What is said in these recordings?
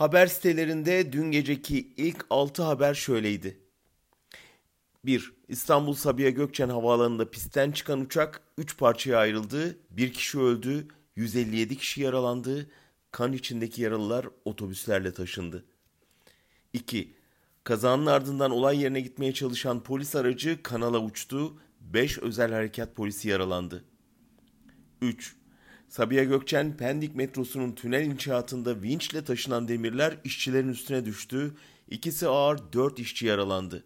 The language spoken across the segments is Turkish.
Haber sitelerinde dün geceki ilk 6 haber şöyleydi. 1. İstanbul Sabiha Gökçen Havaalanı'nda pistten çıkan uçak 3 parçaya ayrıldı. 1 kişi öldü, 157 kişi yaralandı. Kan içindeki yaralılar otobüslerle taşındı. 2. Kazanın ardından olay yerine gitmeye çalışan polis aracı kanala uçtu. 5 özel harekat polisi yaralandı. 3. Sabiha Gökçen Pendik metrosunun tünel inşaatında vinçle taşınan demirler işçilerin üstüne düştü. İkisi ağır 4 işçi yaralandı.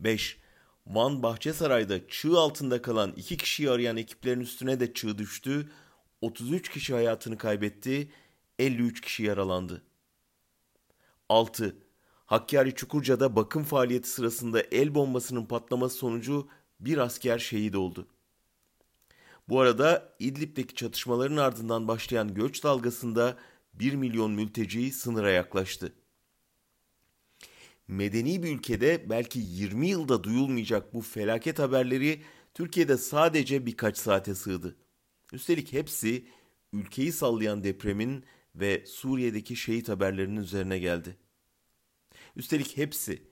5. Van Bahçesaray'da çığ altında kalan 2 kişiyi arayan ekiplerin üstüne de çığ düştü. 33 kişi hayatını kaybetti, 53 kişi yaralandı. 6. Hakkari Çukurca'da bakım faaliyeti sırasında el bombasının patlaması sonucu bir asker şehit oldu. Bu arada İdlib'deki çatışmaların ardından başlayan göç dalgasında 1 milyon mülteci sınıra yaklaştı. Medeni bir ülkede belki 20 yılda duyulmayacak bu felaket haberleri Türkiye'de sadece birkaç saate sığdı. Üstelik hepsi ülkeyi sallayan depremin ve Suriye'deki şehit haberlerinin üzerine geldi. Üstelik hepsi,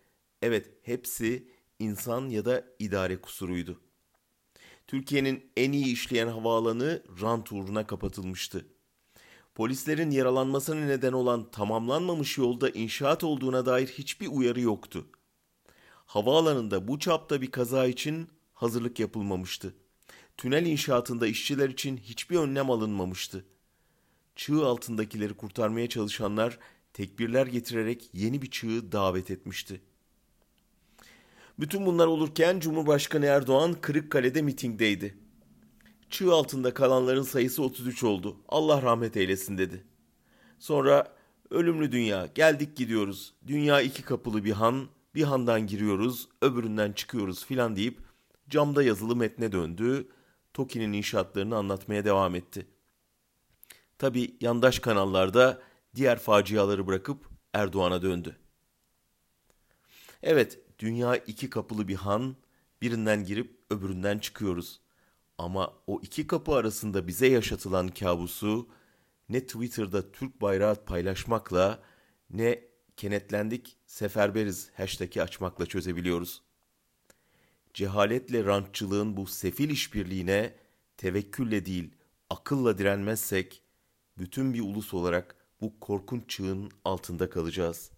evet hepsi insan ya da idare kusuruydu. Türkiye'nin en iyi işleyen havaalanı rant uğruna kapatılmıştı. Polislerin yaralanmasına neden olan tamamlanmamış yolda inşaat olduğuna dair hiçbir uyarı yoktu. Havaalanında bu çapta bir kaza için hazırlık yapılmamıştı. Tünel inşaatında işçiler için hiçbir önlem alınmamıştı. Çığ altındakileri kurtarmaya çalışanlar tekbirler getirerek yeni bir çığı davet etmişti. Bütün bunlar olurken Cumhurbaşkanı Erdoğan Kırıkkale'de mitingdeydi. Çığ altında kalanların sayısı 33 oldu. Allah rahmet eylesin dedi. Sonra ölümlü dünya geldik gidiyoruz. Dünya iki kapılı bir han, bir handan giriyoruz, öbüründen çıkıyoruz filan deyip camda yazılı metne döndü. Toki'nin inşaatlarını anlatmaya devam etti. Tabi yandaş kanallarda diğer faciaları bırakıp Erdoğan'a döndü. Evet, dünya iki kapılı bir han, birinden girip öbüründen çıkıyoruz. Ama o iki kapı arasında bize yaşatılan kabusu ne Twitter'da Türk bayrağı paylaşmakla ne kenetlendik seferberiz hashtag'i açmakla çözebiliyoruz. Cehaletle rantçılığın bu sefil işbirliğine tevekkülle değil akılla direnmezsek bütün bir ulus olarak bu korkunç çığın altında kalacağız.''